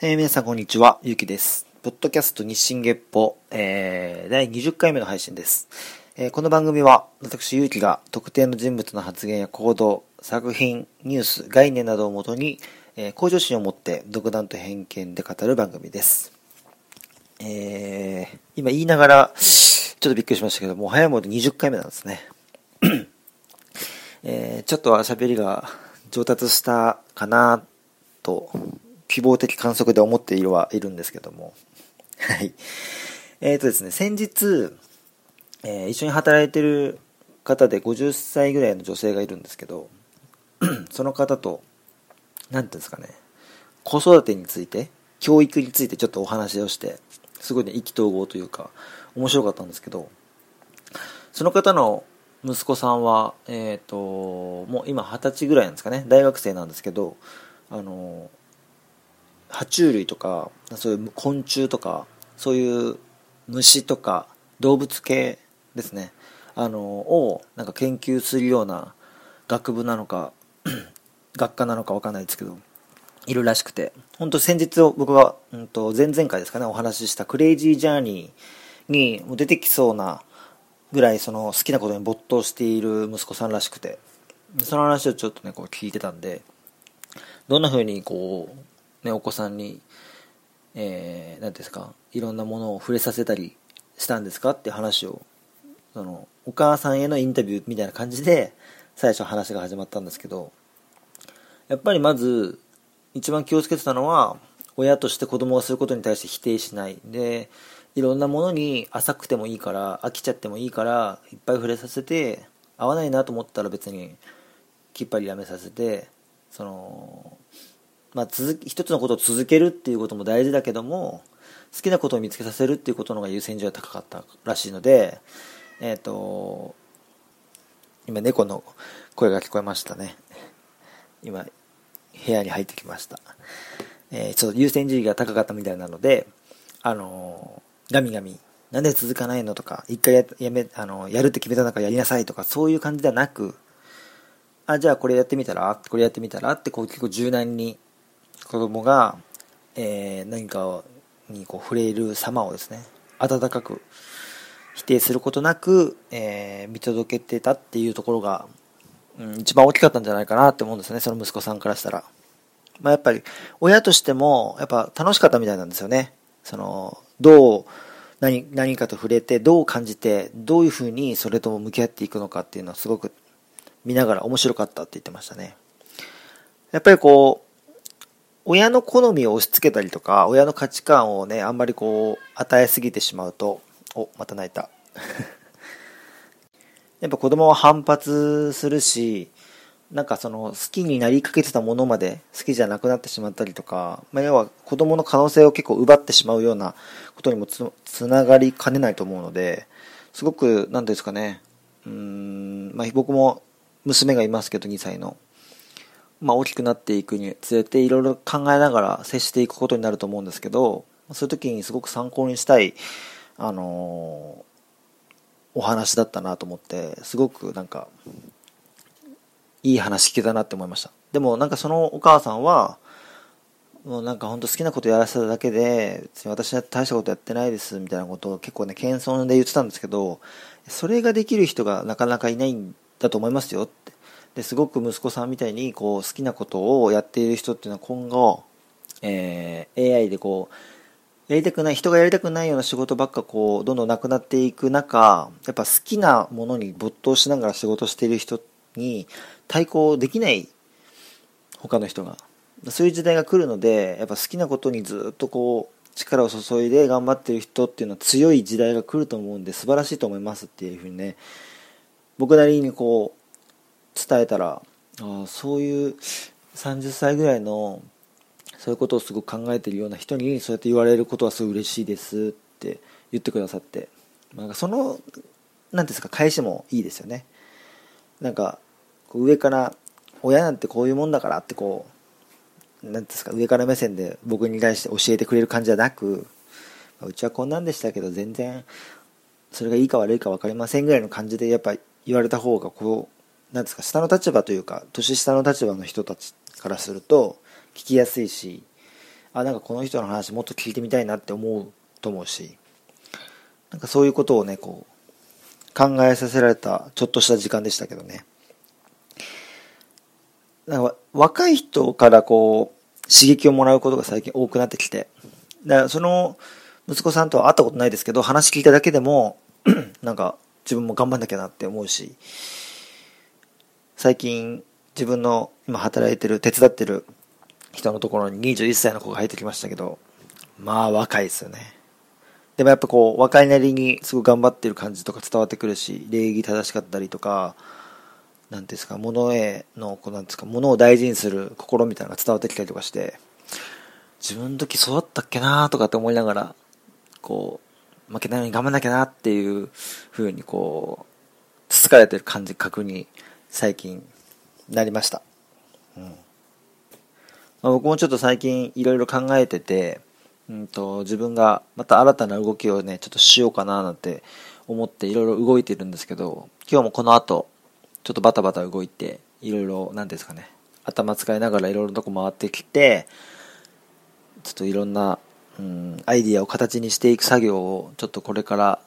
えー、皆さんこんにちは、ゆうきです。ポッドキャスト日進月歩、えー、第20回目の配信です。えー、この番組は、私ゆうきが特定の人物の発言や行動、作品、ニュース、概念などをもとに、えー、向上心を持って独断と偏見で語る番組です。えー、今言いながら、ちょっとびっくりしましたけどもう、早いもので20回目なんですね。えー、ちょっと喋りが上達したかなと希望的観測で思っているはいるんですけども。はい。えっ、ー、とですね、先日、えー、一緒に働いてる方で50歳ぐらいの女性がいるんですけど、その方と、何ていうんですかね、子育てについて、教育についてちょっとお話をして、すごいね、意気投合というか、面白かったんですけど、その方の息子さんは、えっ、ー、と、もう今二十歳ぐらいなんですかね、大学生なんですけど、あの、爬虫類とかそういう昆虫とかそういう虫とか動物系ですね。あのをなんか研究するような学部なのか 学科なのか分かんないですけどいるらしくて。本当先日僕が、うんと、前々回ですかねお話ししたクレイジージャーニーに出てきそうなぐらいその好きなことに没頭している息子さんらしくて。その話をちょっとねこう聞いてたんでどんな風にこうね、お子さんに、えー、ていうんですか、いろんなものを触れさせたりしたんですかって話を、その、お母さんへのインタビューみたいな感じで、最初話が始まったんですけど、やっぱりまず、一番気をつけてたのは、親として子供がすることに対して否定しない。で、いろんなものに浅くてもいいから、飽きちゃってもいいから、いっぱい触れさせて、合わないなと思ったら別に、きっぱりやめさせて、その、まあ、続一つのことを続けるっていうことも大事だけども好きなことを見つけさせるっていうことの方が優先順位が高かったらしいのでえっ、ー、と今猫の声が聞こえましたね。今部屋に入ってきました、えー、ちょっと優先順位が高かったみたいなのであのガミガミなんで続かないのとか一回やめあのやるって決めた中やりなさいとかそういう感じではなくあじゃあこれやってみたらこれやってみたらってこう結構柔軟に子供が、えー、何かにこう触れる様をですね温かく否定することなく、えー、見届けてたっていうところが、うん、一番大きかったんじゃないかなって思うんですねその息子さんからしたら、まあ、やっぱり親としてもやっぱ楽しかったみたいなんですよね。そのどう何何かと触れてどう感じてどういうふうにそれとも向き合っていくのかっていうのはすごく見ながら面白かったって言ってましたね。やっぱりこう親の好みを押し付けたりとか、親の価値観をね、あんまりこう、与えすぎてしまうと、お、また泣いた。やっぱ子供は反発するし、なんかその好きになりかけてたものまで好きじゃなくなってしまったりとか、まあ、要は子供の可能性を結構奪ってしまうようなことにもつながりかねないと思うので、すごく、なんですかね、うん、まあ、僕も娘がいますけど、2歳の。まあ、大きくなっていくにつれていろいろ考えながら接していくことになると思うんですけどそういう時にすごく参考にしたい、あの、お話だったなと思ってすごくなんかいい話聞けたなって思いました。でもなんかそのお母さんはもうなんか本当好きなことやらせただけで別に私は大したことやってないですみたいなことを結構ね謙遜で言ってたんですけどそれができる人がなかなかいないんだと思いますよって。ですごく息子さんみたいにこう好きなことをやっている人っていうのは今後、えー、AI でこうやりたくない人がやりたくないような仕事ばっかこうどんどんなくなっていく中やっぱ好きなものに没頭しながら仕事している人に対抗できない他の人がそういう時代が来るのでやっぱ好きなことにずっとこう力を注いで頑張ってる人っていうのは強い時代が来ると思うんで素晴らしいと思いますっていうふうにね僕なりにこう伝えたらあそういう30歳ぐらいのそういうことをすごく考えてるような人にそうやって言われることはすごい嬉しいですって言ってくださって、なんかその何ですか返しもいいですよね。なんか上から親なんてこういうもんだからってこう何ですか上から目線で僕に対して教えてくれる感じじゃなくうちはこんなんでしたけど全然それがいいか悪いか分かりませんぐらいの感じでやっぱ言われた方がこうなんですか下の立場というか年下の立場の人たちからすると聞きやすいしあなんかこの人の話もっと聞いてみたいなって思うと思うしなんかそういうことをねこう考えさせられたちょっとした時間でしたけどね。なんか若い人からこう刺激をもらうことが最近多くなってきてだからその息子さんとは会ったことないですけど話聞いただけでも なんか自分も頑張んなきゃなって思うし最近自分の今働いてる手伝ってる人のところに21歳の子が入ってきましたけどまあ若いですよね。でもやっぱこう若いなりにすごい頑張ってる感じとか伝わってくるし礼儀正しかったりとか何ですか物へのこうなんですか物を大事にする心みたいなのが伝わってきたりとかして自分の時そうだったっけなとかって思いながらこう負けないように頑張んなきゃなっていう風にこうつつかれてる感じ確認最近なりました。うんまあ、僕もちょっと最近いろいろ考えてて、うんと、自分がまた新たな動きをね、ちょっとしようかななんて思っていろいろ動いてるんですけど、今日もこの後、ちょっとバタバタ動いて、いろいろ、なんですかね、頭使いながらいろいろなとこ回ってきて、ちょっといろんな、うん、アイディアを形にしていく作業を、ちょっとこれから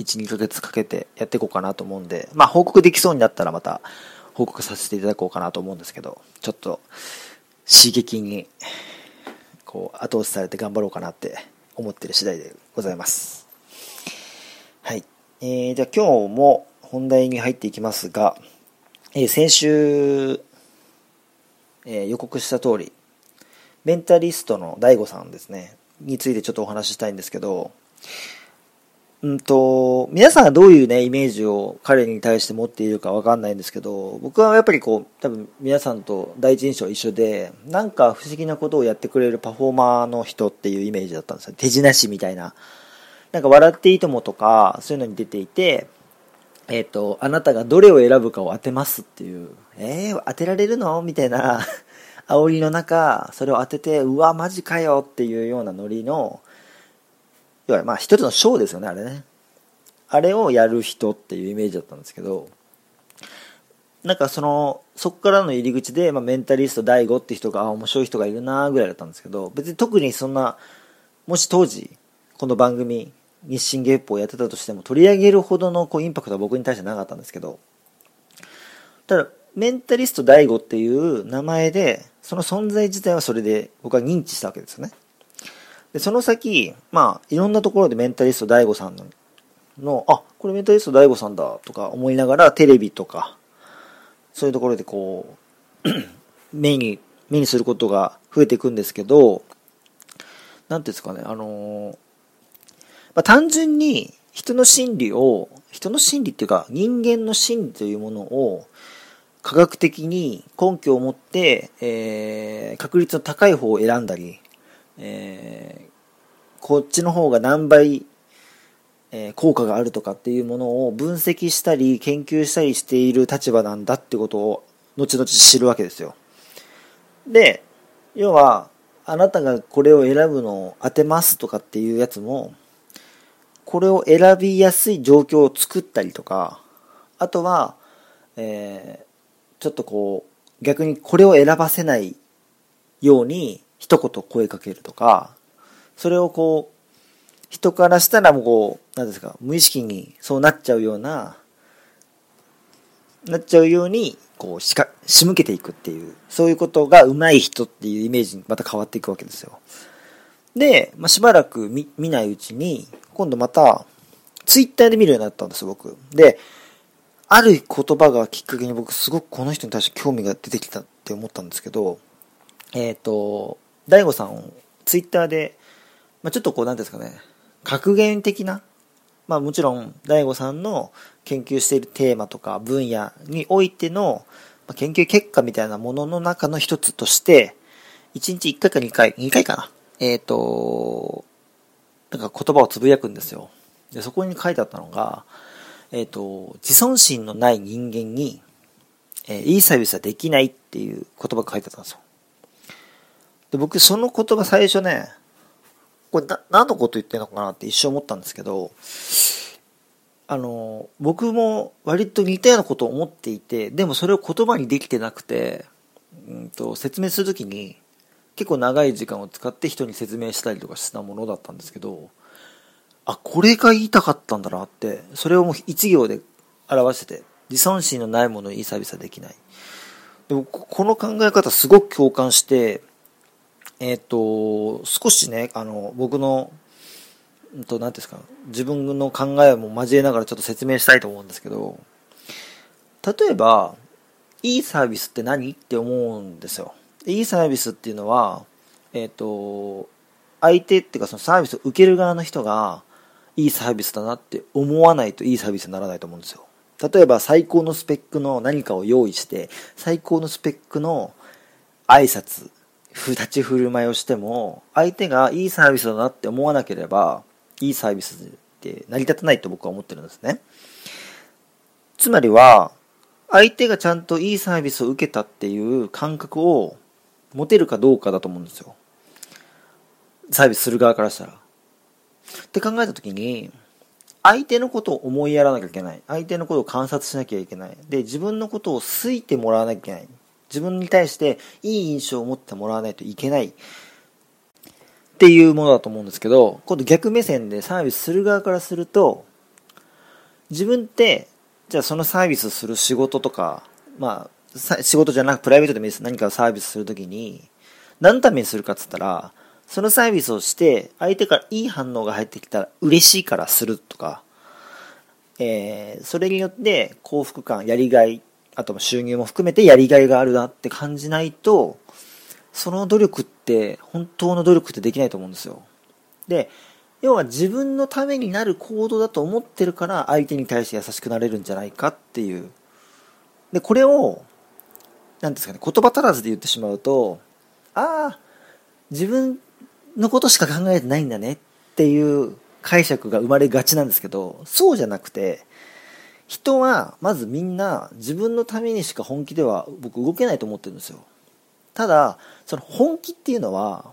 1、2ヶ月かけてやっていこうかなと思うんで、まあ報告できそうになったらまた報告させていただこうかなと思うんですけど、ちょっと刺激にこう後押しされて頑張ろうかなって思ってる次第でございます。はい。えー、じゃあ今日も本題に入っていきますが、えー、先週、えー、予告した通り、メンタリストの DAIGO さんですね、についてちょっとお話ししたいんですけど、うんと、皆さんがどういうね、イメージを彼に対して持っているかわかんないんですけど、僕はやっぱりこう、多分皆さんと第一印象一緒で、なんか不思議なことをやってくれるパフォーマーの人っていうイメージだったんですよ。手品師みたいな。なんか笑っていいともとか、そういうのに出ていて、えっ、ー、と、あなたがどれを選ぶかを当てますっていう、えー、当てられるの？みたいな 煽りの中、それを当てて、うわ、マジかよっていうようなノリの、要はまあ一つのショーですよね、あれね。あれをやる人っていうイメージだったんですけど、なんかその、そこからの入り口で、まあ、メンタリスト DAIGO って人が、あ、面白い人がいるなぐらいだったんですけど、別に特にそんな、もし当時、この番組、日進月歩をやってたとしても、取り上げるほどのこうインパクトは僕に対してなかったんですけど、ただ、メンタリスト DAIGO っていう名前で、その存在自体はそれで僕は認知したわけですよね。で、その先、まあ、いろんなところでメンタリスト DAIGO さんの、のあ、これメンタリスト DAIGO さんだとか思いながら、テレビとか、そういうところでこう、目に、目にすることが増えていくんですけど、なんていうんですかね、あのー、まあ、単純に人の心理を、人の心理っていうか人間の心理というものを科学的に根拠を持って、えー、確率の高い方を選んだり、えー、こっちの方が何倍、えー、効果があるとかっていうものを分析したり研究したりしている立場なんだってことを後々知るわけですよ。で、要は、あなたがこれを選ぶのを当てますとかっていうやつも、これを選びやすい状況を作ったりとか、あとは、えー、ちょっとこう、逆にこれを選ばせないように一言声かけるとか、それをこう、人からしたらもうこう、なんですか、無意識にそうなっちゃうような、なっちゃうように、こう、しか、仕向けていくっていう、そういうことが上手い人っていうイメージにまた変わっていくわけですよ。で、まあ、しばらく見見ないうちに、今度また、ツイッターで見るようになったんです、僕。で、ある言葉がきっかけに僕すごくこの人に対して興味が出てきたって思ったんですけど、えっ、ー、と、大悟さん、ツイッターで、まあ、ちょっとこう、なんですかね、格言的な、まあもちろん、大悟さんの研究しているテーマとか分野においての、研究結果みたいなものの中の一つとして、1日1回か2回、2回かな。えっ、ー、と、なんか言葉をつぶやくんですよ。で、そこに書いてあったのが、えっ、ー、と、自尊心のない人間に、えー、いいサービスはできないっていう言葉が書いてあったんですよ。で、僕その言葉最初ね、これ、何のこと言ってんのかなって一瞬思ったんですけど、あの、僕も割と似たようなことを思っていて、でもそれを言葉にできてなくて、うんと、説明するときに、結構長い時間を使って人に説明したりとかしたものだったんですけど、あ、これが言いたかったんだなって、それをもう一行で表してて、自尊心のないものにいいサービスはできない。でも、この考え方すごく共感して、えっ、と、少しね、あの、僕の、うんと、何ですか、自分の考えも交えながらちょっと説明したいと思うんですけど、例えば、いいサービスって何って思うんですよ。いいサービスっていうのは、えっ、ー、と、相手っていうかそのサービスを受ける側の人が、いいサービスだなって思わないといいサービスにならないと思うんですよ。例えば最高のスペックの何かを用意して、最高のスペックの挨拶、立ち振る舞いをしても、相手がいいサービスだなって思わなければ、いいサービスって成り立たないと僕は思ってるんですね。つまりは、相手がちゃんといいサービスを受けたっていう感覚を持てるかどうかだと思うんですよ。サービスする側からしたら。って考えた時に、相手のことを思いやらなきゃいけない。相手のことを観察しなきゃいけない。で、自分のことを好いてもらわなきゃいけない。自分に対していい印象を持ってもらわないといけない。っていうものだと思うんですけど、今度逆目線でサービスする側からすると、自分って、じゃあそのサービスする仕事とか、まあ、仕事じゃなくプライベートでもいいです。何かをサービスするときに、何のためにするかっつったら、そのサービスをして、相手からいい反応が入ってきたら嬉しいからするとか、えー、それによって幸福感、やりがい、あと収入も含めてやりがいがあるなって感じないと、その努力って、本当の努力ってできないと思うんですよ。で、要は自分のためになる行動だと思ってるから相手に対して優しくなれるんじゃないかっていう。で、これを、何ですかね、言葉足らずで言ってしまうと、ああ、自分のことしか考えてないんだねっていう解釈が生まれがちなんですけど、そうじゃなくて、人はまずみんな自分のためにしか本気では僕動けないと思ってるんですよ。ただ、その本気っていうのは、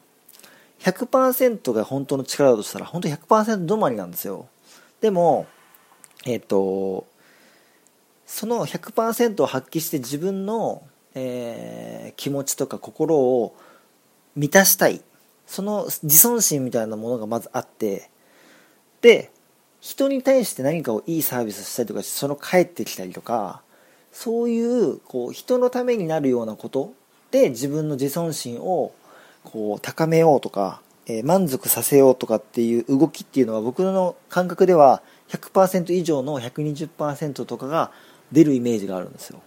100%が本当の力だとしたら、本当100%止まりなんですよ。でも、えっ、ー、と、その100%を発揮して自分の、えー、気持ちとか心を満たしたいその自尊心みたいなものがまずあってで人に対して何かをいいサービスしたりとかその帰ってきたりとかそういうこう人のためになるようなことで自分の自尊心をこう高めようとか、えー、満足させようとかっていう動きっていうのは僕の感覚では100%以上の120%とかが出るイメージがあるんですよ。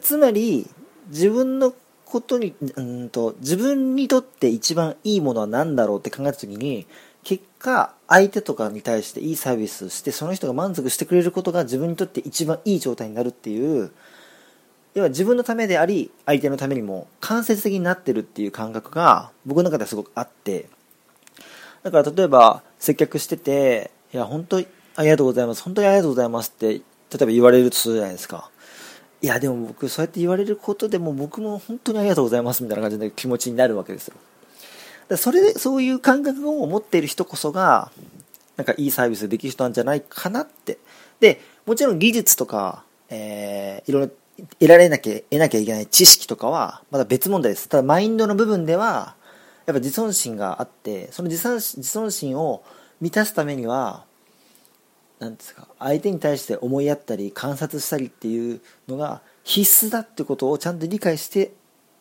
つまり自分のことに、うんと、自分にとって一番いいものは何だろうって考えた時に、結果、相手とかに対していいサービスして、その人が満足してくれることが自分にとって一番いい状態になるっていう、要は自分のためであり、相手のためにも間接的になってるっていう感覚が僕の中ではすごくあって、だから例えば接客してて、いや、本当ありがとうございます、本当にありがとうございますって、例えば言われるとするじゃないですか。いやでも僕そうやって言われることでも僕も本当にありがとうございますみたいな感じの気持ちになるわけですよだそれでそういう感覚を持っている人こそがなんかいいサービスできる人なんじゃないかなって。でもちろん技術とか、えー、いろいろ得られなきゃ得なきゃいけない知識とかはまだ別問題です。ただマインドの部分ではやっぱ自尊心があってその自尊自尊心を満たすためにはなんですか相手に対して思いやったり観察したりっていうのが必須だってことをちゃんと理解して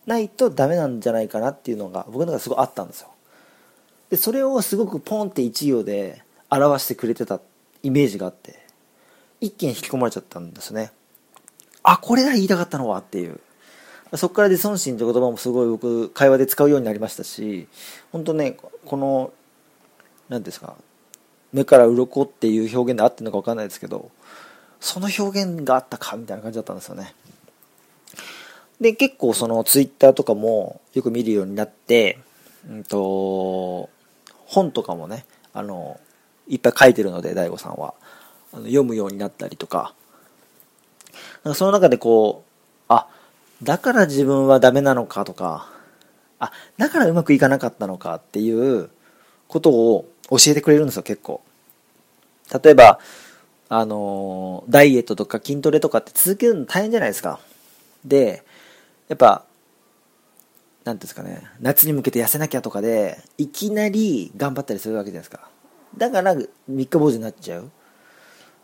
ないとダメなんじゃないかなっていうのが僕の中ですごいあったんですよ。でそれをすごくポンって一行で表してくれてたイメージがあって一気に引き込まれちゃったんですね。あこれが言いたかったのはっていう。そこから自尊心って言葉もすごい僕会話で使うようになりましたし本当ねこの何ですか目から鱗っていう表現で合ってるのか分かんないですけどその表現があったかみたいな感じだったんですよね。で結構そのツイッターとかもよく見るようになってうんと本とかもねあのいっぱい書いてるので DAIGO さんはあの読むようになったりとかなんかその中でこうあだから自分はダメなのかとかあだからうまくいかなかったのかっていうことを教えてくれるんですよ、結構。例えば、あのダイエットとか筋トレとかって続けるの大変じゃないですか。で、やっぱ、なんですかね、夏に向けて痩せなきゃとかで、いきなり頑張ったりするわけじゃないですか。だから三日坊主になっちゃう。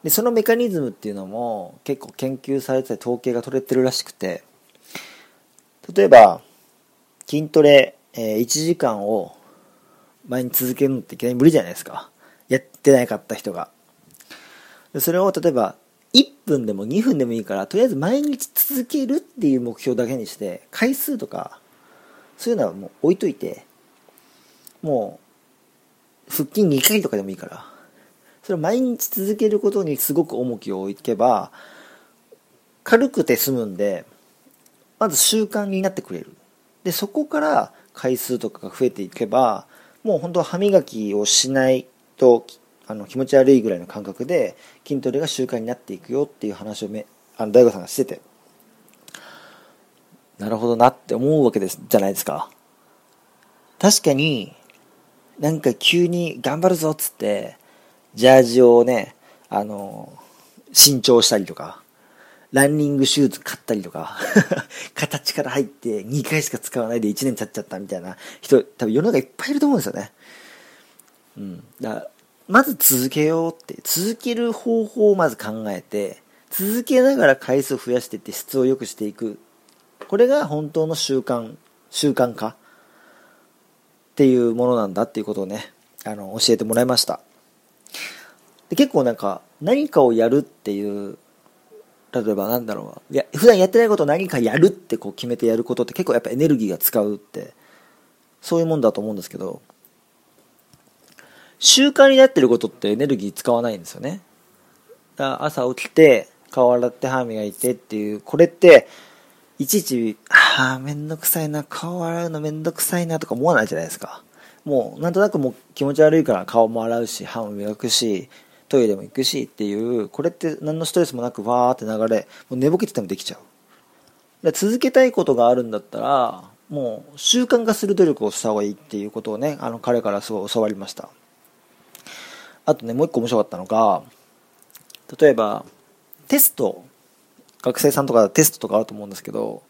で、そのメカニズムっていうのも結構研究されて統計が取れてるらしくて、例えば、筋トレ、えー、1時間を前に続けるのっていきなり無理じゃないですか。やってなかった人が。それを例えば、1分でも2分でもいいから、とりあえず毎日続けるっていう目標だけにして、回数とか、そういうのはもう置いといて、もう、腹筋2回とかでもいいから、それを毎日続けることにすごく重きを置けば、軽くて済むんで、まず習慣になってくれる。で、そこから回数とかが増えていけば、もう本当は歯磨きをしないとあの気持ち悪いぐらいの感覚で筋トレが習慣になっていくよっていう話をめあの大悟さんがしててなるほどなって思うわけですじゃないですか確かになんか急に頑張るぞっつってジャージをねあの新調したりとかランニングシューズ買ったりとか 形から入って2回しか使わないで1年経っちゃったみたいな人、多分世の中いっぱいいると思うんですよね。うん。だまず続けようって、続ける方法をまず考えて、続けながら回数を増やしていって質を良くしていく。これが本当の習慣、習慣化っていうものなんだっていうことをね、あの、教えてもらいました。で結構なんか、何かをやるっていう例えばなんだろういや普段やってないことを何かやるってこう決めてやることって結構やっぱエネルギーが使うってそういうもんだと思うんですけど習慣になってることってエネルギー使わないんですよね。だから朝起きて顔洗って歯磨いてっていうこれっていちいちああめんどくさいな顔洗うのめんどくさいなとか思わないじゃないですか。もうなんとなくもう気持ち悪いから顔も洗うし歯も磨くしトイレも行くしっていうこれって何のストレスもなくわーって流れもう寝ぼけててもできちゃう。で続けたいことがあるんだったらもう習慣化する努力をした方がいいっていうことをねあの彼からすごい教わりました。あとねもう一個面白かったのが例えばテスト学生さんとかテストとかあると思うんですけど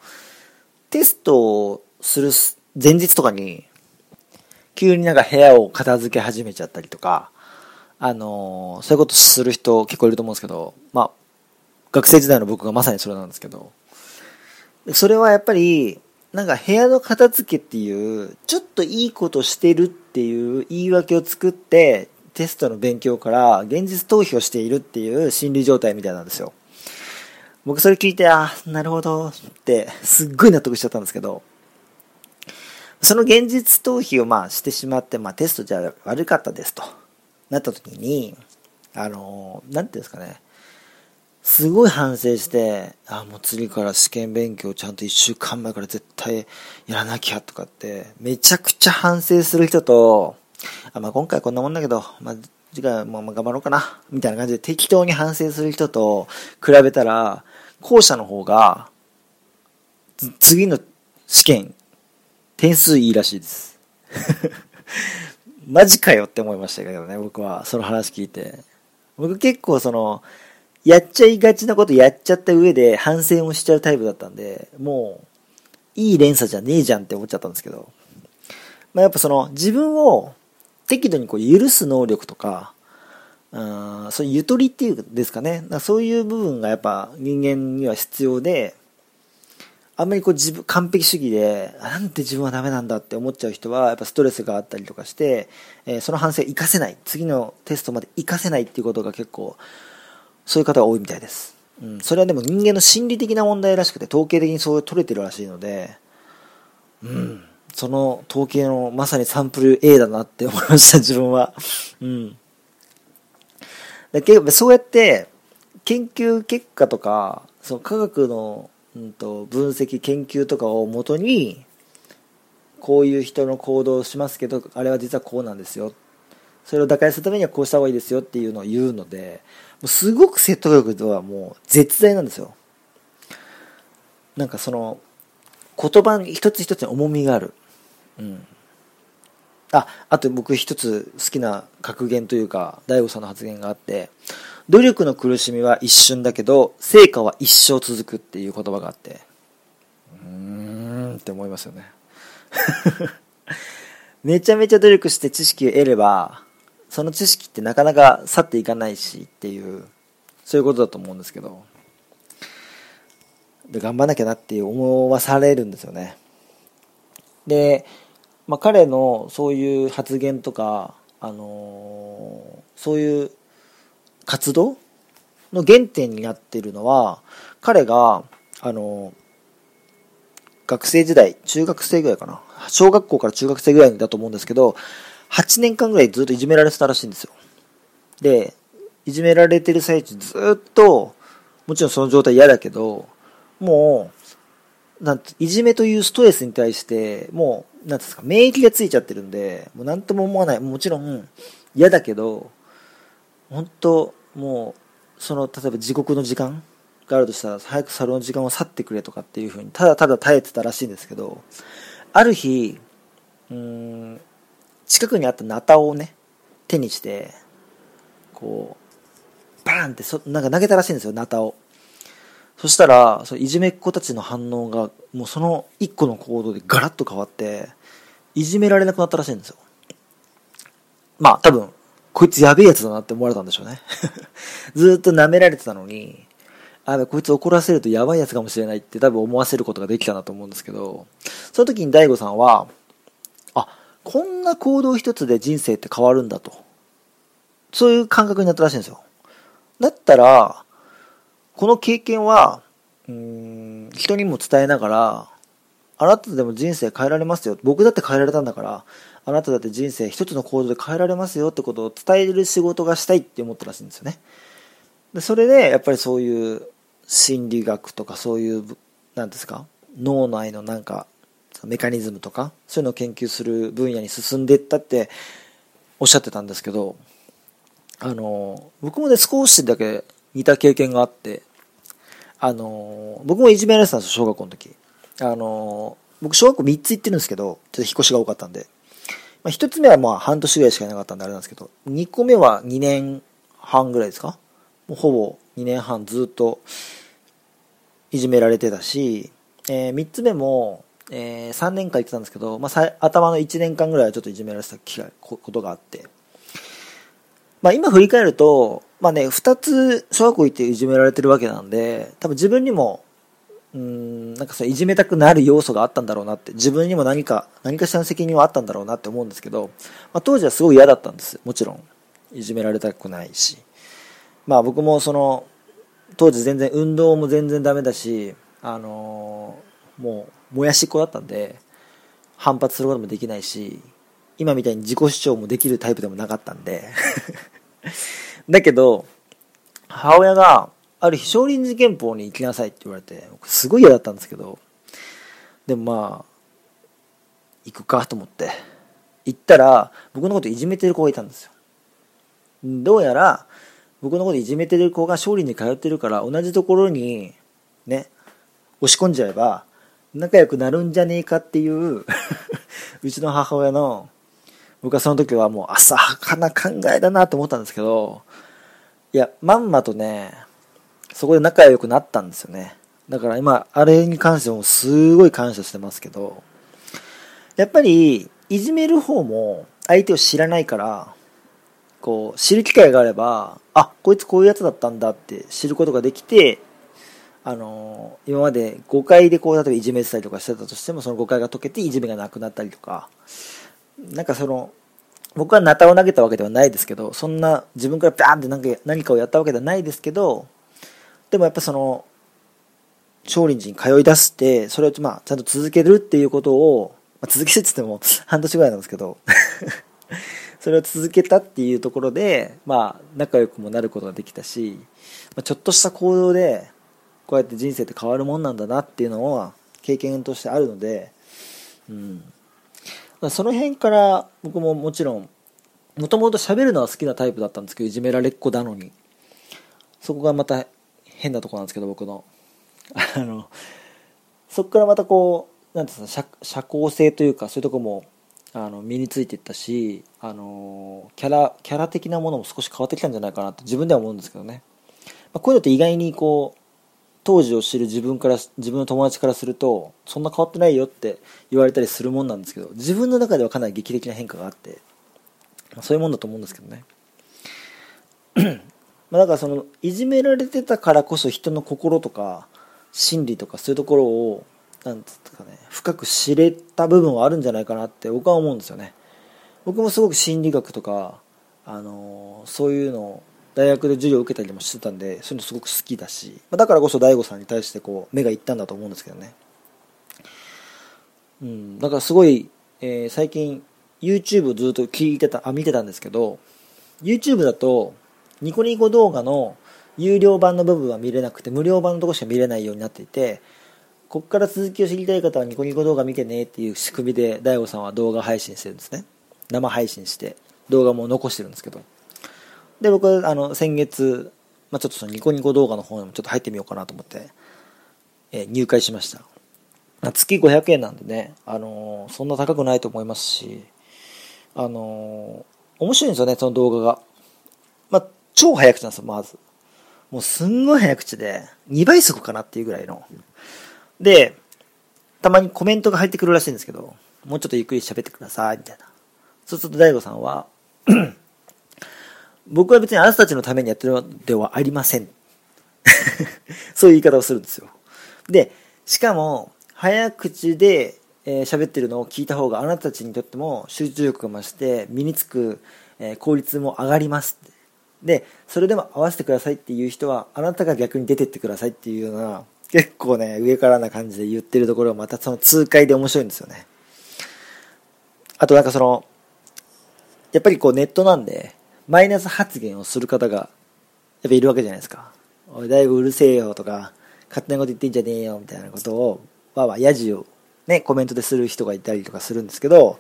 テストをする前日とかに急になんか部屋を片付け始めちゃったりとかあのそういうことする人結構いると思うんですけど、まあ、学生時代の僕がまさにそれなんですけど、それはやっぱり、なんか部屋の片付けっていう、ちょっといいことしてるっていう言い訳を作って、テストの勉強から現実逃避をしているっていう心理状態みたいなんですよ。僕それ聞いて、あ、なるほどって、すっごい納得しちゃったんですけど、その現実逃避をまあしてしまって、まあテストじゃ悪かったですと。なった時に、あの、なんていうんですかね、すごい反省して、あ、もう次から試験勉強ちゃんと1週間前から絶対やらなきゃとかって、めちゃくちゃ反省する人と、あ、まあ今回こんなもんだけど、まあ次回も頑張ろうかな、みたいな感じで適当に反省する人と比べたら、後者の方が、次の試験、点数いいらしいです。マジかよって思いましたけどね、僕は、その話聞いて。僕結構その、やっちゃいがちなことやっちゃった上で反省もしちゃうタイプだったんで、もう、いい連鎖じゃねえじゃんって思っちゃったんですけど、まあやっぱその、自分を適度にこう許す能力とか、うん、そういうゆとりっていうんですかね、かそういう部分がやっぱ人間には必要で、あんまりこう自分、完璧主義で、なんて自分はダメなんだって思っちゃう人は、やっぱストレスがあったりとかして、えー、その反省活かせない。次のテストまで活かせないっていうことが結構、そういう方が多いみたいです。うん。それはでも人間の心理的な問題らしくて、統計的にそう取れてるらしいので、うん。その統計のまさにサンプル A だなって思いました、自分は。うん。だけど、そうやって、研究結果とか、その科学のうんと、分析研究とかをもとにこういう人の行動をしますけどあれは実はこうなんですよそれを打開するためにはこうした方がいいですよっていうのを言うのでもうすごく説得力ではもう絶大なんですよなんかその言葉一つ一つに重みがあるうんああと僕一つ好きな格言というか大悟さんの発言があって努力の苦しみは一瞬だけど、成果は一生続くっていう言葉があって、うーんって思いますよね。めちゃめちゃ努力して知識を得れば、その知識ってなかなか去っていかないしっていう、そういうことだと思うんですけど。で、頑張んなきゃなっていう思わされるんですよね。で、まあ、彼のそういう発言とか、あのー、そういう活動の原点になってるのは、彼が、あのー、学生時代、中学生ぐらいかな。小学校から中学生ぐらいだと思うんですけど、8年間ぐらいずっといじめられてたらしいんですよ。で、いじめられてる最中ずっと、もちろんその状態嫌だけど、もう、なんて、いじめというストレスに対して、もう、なんですか、免疫がついちゃってるんで、もうなんとも思わない。もちろん、嫌だけど、本当もう、その、例えば地獄の時間があるとしたら、早く猿の時間を去ってくれとかっていうふうに、ただただ耐えてたらしいんですけど、ある日、うん、近くにあったナタをね、手にして、こう、バーンってそ、なんか投げたらしいんですよ、ナタを。そしたら、そいじめっ子たちの反応が、もうその一個の行動でガラッと変わって、いじめられなくなったらしいんですよ。まあ、多分、こいつやべえやつだなって思われたんでしょうね。ずっと舐められてたのに、あ、こいつ怒らせるとやばいやつかもしれないって多分思わせることができたなと思うんですけど、その時に大悟さんは、あ、こんな行動一つで人生って変わるんだと。そういう感覚になったらしいんですよ。だったら、この経験は、うん、人にも伝えながら、あなたでも人生変えられますよ。僕だって変えられたんだから、あなただって人生一つの行動で変えられますよってことを伝える仕事がしたいって思ったらしいんですよね。でそれで、やっぱりそういう心理学とかそういう、なんですか、脳内のなんか、メカニズムとか、そういうのを研究する分野に進んでいったっておっしゃってたんですけど、あの、僕もね、少しだけ似た経験があって、あの、僕もいじめられてたんですよ、小学校の時。あの、僕小学校3つ行ってるんですけど、ちょっと引っ越しが多かったんで。まあ、1つ目はまあ半年ぐらいしかいなかったんであれなんですけど、2個目は2年半ぐらいですか？もうほぼ2年半ずっといじめられてたし、えー、3つ目も、えー、3年間行ってたんですけど、まあ、頭の1年間ぐらいはちょっといじめられてたことがあって、まあ、今振り返ると、まあね、2つ小学校行っていじめられてるわけなんで、多分自分にもうん、なんかそういじめたくなる要素があったんだろうなって、自分にも何か、何かしらの責任はあったんだろうなって思うんですけど、まあ、当時はすごい嫌だったんです。もちろん。いじめられたくないし。まあ僕もその、当時全然運動も全然ダメだし、あのー、もう、もやしっこだったんで、反発することもできないし、今みたいに自己主張もできるタイプでもなかったんでだけど、母親が、ある日少林寺拳法に行きなさいって言われて、すごい嫌だったんですけど、でもまあ、行くかと思って、行ったら、僕のこといじめてる子がいたんですよ。どうやら、僕のこといじめてる子が少林寺に通ってるから、同じところに、ね、押し込んじゃえば、仲良くなるんじゃねえかっていう うちの母親の、僕はその時はもう浅はかな考えだなと思ったんですけど、いや、まんまとね、そこで仲良くなったんですよね。だから今、あれに関してもすごい感謝してますけど、やっぱり、いじめる方も相手を知らないから、こう、知る機会があれば、あ、こいつこういうやつだったんだって知ることができて、あの今まで誤解でこう、例えばいじめてたりとかしてたとしても、その誤解が解けていじめがなくなったりとか、なんかその、僕はナタを投げたわけではないですけど、そんな自分からバーンって何か何かをやったわけではないですけど、でもやっぱその、少林寺に通い出して、それをまあちゃんと続けるっていうことを、まあ、続けるってっても半年ぐらいなんですけど それを続けたっていうところで、まあ仲良くもなることができたし、まあ、ちょっとした行動で、こうやって人生って変わるもんなんだなっていうのは経験としてあるので、うん。その辺から僕ももちろん、もともと喋るのは好きなタイプだったんですけど、いじめられっ子なのに。そこがまた変なとこなんですけど僕の あのそこからまたこう何ていうんですか社交性というかそういうとこもあの身についていったしあのキャラキャラ的なものも少し変わってきたんじゃないかなって自分では思うんですけどね、まあ、こういうのって意外にこう当時を知る自分から自分の友達からするとそんな変わってないよって言われたりするもんなんですけど自分の中ではかなり劇的な変化があってまそういうもんだと思うんですけどね。まだからそのいじめられてたからこそ人の心とか心理とかそういうところをなんつうかね深く知れた部分はあるんじゃないかなって僕は思うんですよね。僕もすごく心理学とかあの、そういうの大学で授業を受けたりもしてたんでそういうのすごく好きだしだからこそ DAIGO さんに対してこう目がいったんだと思うんですけどね。うんだからすごい、えー、最近 YouTube をずっと聞いてたあ見てたんですけど YouTube だとニコニコ動画の有料版の部分は見れなくて無料版のとこしか見れないようになっていてこっから続きを知りたい方はニコニコ動画見てねっていう仕組みで DAIGO さんは動画配信してるんですね。生配信して動画も残してるんですけど。で僕あの先月、まあ、ちょっとそのニコニコ動画の方にもちょっと入ってみようかなと思って、えー、入会しました。月500円なんでね、あのー、そんな高くないと思いますしあのー、面白いんですよねその動画が。まあ超早口なんですよまず。もうすんごい早口で2倍速かなっていうぐらいの。でたまにコメントが入ってくるらしいんですけどもうちょっとゆっくり喋ってくださいみたいな。そうすると大悟さんは僕は別にあなたたちのためにやってるのではありません。そういう言い方をするんですよ。で、しかも、早口で喋、えー、ってるのを聞いた方があなたたちにとっても集中力が増して身につく、えー、効率も上がりますで、それでも合わせてくださいっていう人はあなたが逆に出てってくださいっていうような結構ね、上からな感じで言ってるところがまたその痛快で面白いんですよね。あとなんかその、やっぱりこうネットなんで、マイナス発言をする方が、やっぱいるわけじゃないですか。おい、だいぶうるせえよとか、勝手なこと言ってんじゃねえよみたいなことを、わわ、やじをね、コメントでする人がいたりとかするんですけど、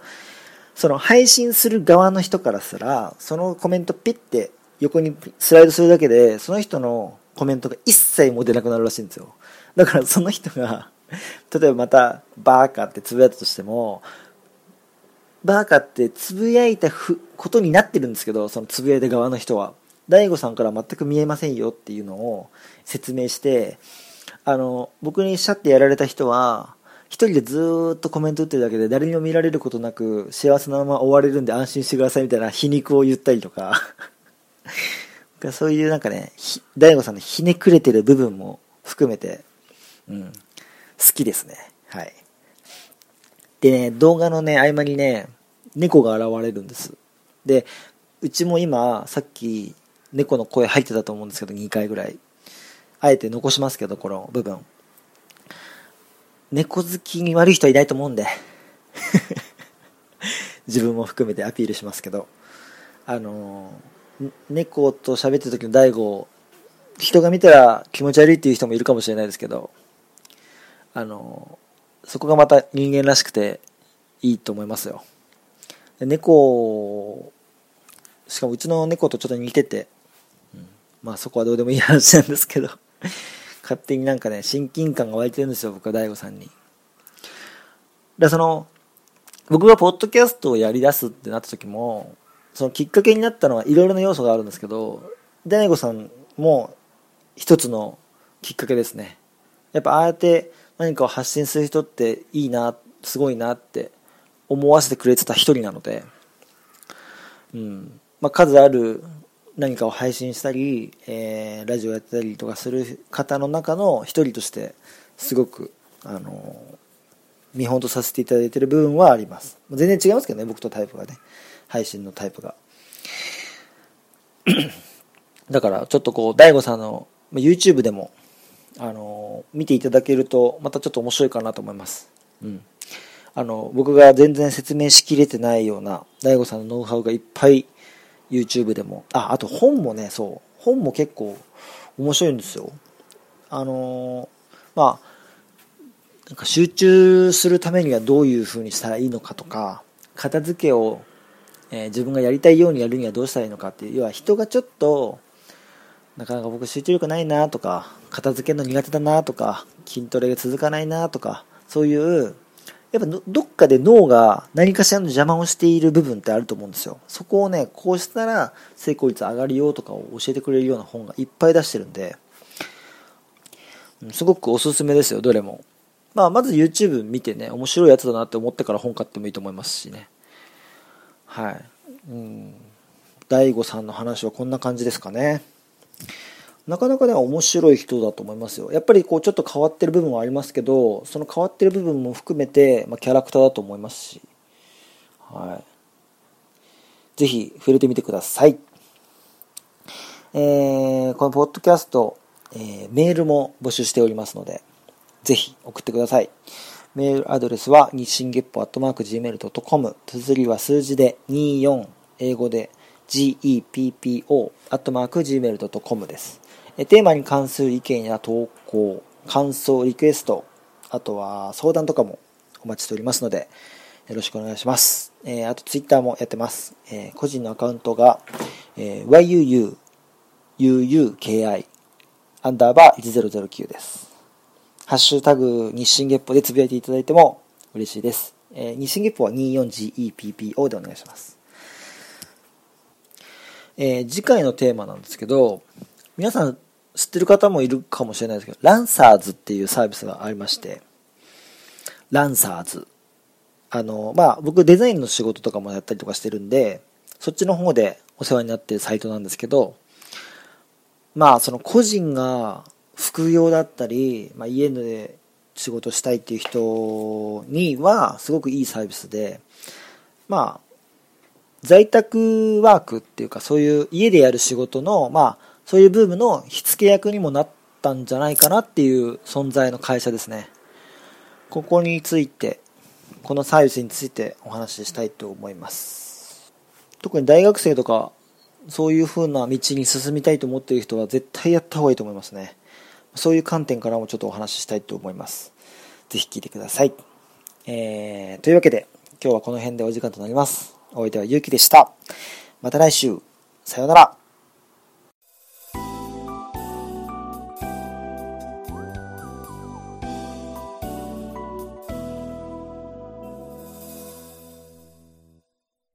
その配信する側の人からすら、そのコメントピッて横にスライドするだけで、その人のコメントが一切も出なくなるらしいんですよ。だからその人が、例えばまた、バーカってつぶやいたとしても、バーカってつぶやいたふことになってるんですけど、そのつぶやいた側の人は。大悟さんから全く見えませんよっていうのを説明して、あの、僕にシャッてやられた人は、一人でずっとコメント打ってるだけで誰にも見られることなく幸せなまま終われるんで安心してくださいみたいな皮肉を言ったりとか そういうなんかね、大悟さんのひねくれてる部分も含めて、うん、好きですね。はい。でね、動画のね、合間にね、猫が現れるんです。で、うちも今、さっき、猫の声入ってたと思うんですけど、2回ぐらい。あえて残しますけど、この部分。猫好きに悪い人はいないと思うんで。自分も含めてアピールしますけど。あの猫と喋ってる時の大悟人が見たら気持ち悪いっていう人もいるかもしれないですけど、あのそこがまた人間らしくていいと思いますよ。猫、しかもうちの猫とちょっと似てて、まあそこはどうでもいい話なんですけど 勝手になんかね、親近感が湧いてるんですよ、僕は大悟さんに。で、その、僕がポッドキャストをやり出すってなった時も、そのきっかけになったのはいろいろな要素があるんですけど、大悟さんも一つのきっかけですね。やっぱああやって何かを発信する人っていいなすごいなって思わせてくれてた一人なので、うん。まあ、数ある何かを配信したり、えー、ラジオやったりとかする方の中の一人としてすごく、あの見本とさせていただいてる部分はあります。全然違いますけどね僕とタイプがね。配信のタイプが。だからちょっとこう DAIGO さんの YouTube でもあの見ていただけるとまたちょっと面白いかなと思います。うん。あの、僕が全然説明しきれてないような、大悟さんのノウハウがいっぱい YouTube でも、あ、あと本もね、そう、本も結構面白いんですよ。あのまあ、なんか集中するためにはどういう風にしたらいいのかとか、片付けを、えー、自分がやりたいようにやるにはどうしたらいいのかっていう、要は人がちょっと、なかなか僕集中力ないなとか、片付けの苦手だなとか、筋トレが続かないなとか、そういう、やっぱどっかで脳が何かしらの邪魔をしている部分ってあると思うんですよ。そこをね、こうしたら成功率上がるよとかを教えてくれるような本がいっぱい出してるんで、すごくおすすめですよ、どれも。まあ、まず YouTube 見てね、面白いやつだなって思ってから本買ってもいいと思いますしね。はい。うん。大悟さんの話はこんな感じですかね。なかなかね、面白い人だと思いますよ。やっぱりこう、ちょっと変わってる部分はありますけど、その変わってる部分も含めて、まあ、キャラクターだと思いますし。はい。ぜひ、触れてみてください。えー、このポッドキャスト、えー、メールも募集しておりますので、ぜひ送ってください。メールアドレスは、日進月歩アットマーク Gmail.com。綴りは数字で24、英語で geppo.gmail.com です。テーマに関する意見や投稿、感想、リクエスト、あとは相談とかもお待ちしておりますので、よろしくお願いします。えー、あとツイッターもやってます。えー、個人のアカウントが、えー、YUU UUKI アンダーバー1009です。ハッシュタグ日進月歩でつぶやいていただいても嬉しいです。えー、日進月歩は 24GEPPO でお願いします。えー、次回のテーマなんですけど、皆さん知ってる方もいるかもしれないですけど、ランサーズっていうサービスがありまして、ランサーズ。あの、まあ、僕デザインの仕事とかもやったりとかしてるんで、そっちの方でお世話になってるサイトなんですけど、まあその個人が副業だったり、まあ、家で仕事したいっていう人にはすごくいいサービスでまあ在宅ワークっていうかそういう家でやる仕事のまあそういうブームの火付け役にもなったんじゃないかなっていう存在の会社ですねここについてこのサービスについてお話ししたいと思います特に大学生とかそういう風な道に進みたいと思っている人は絶対やった方がいいと思いますね。そういう観点からもちょっとお話ししたいと思います。ぜひ聞いてください。えー、というわけで、今日はこの辺でお時間となります。お相手はゆうきでした。また来週。さようなら。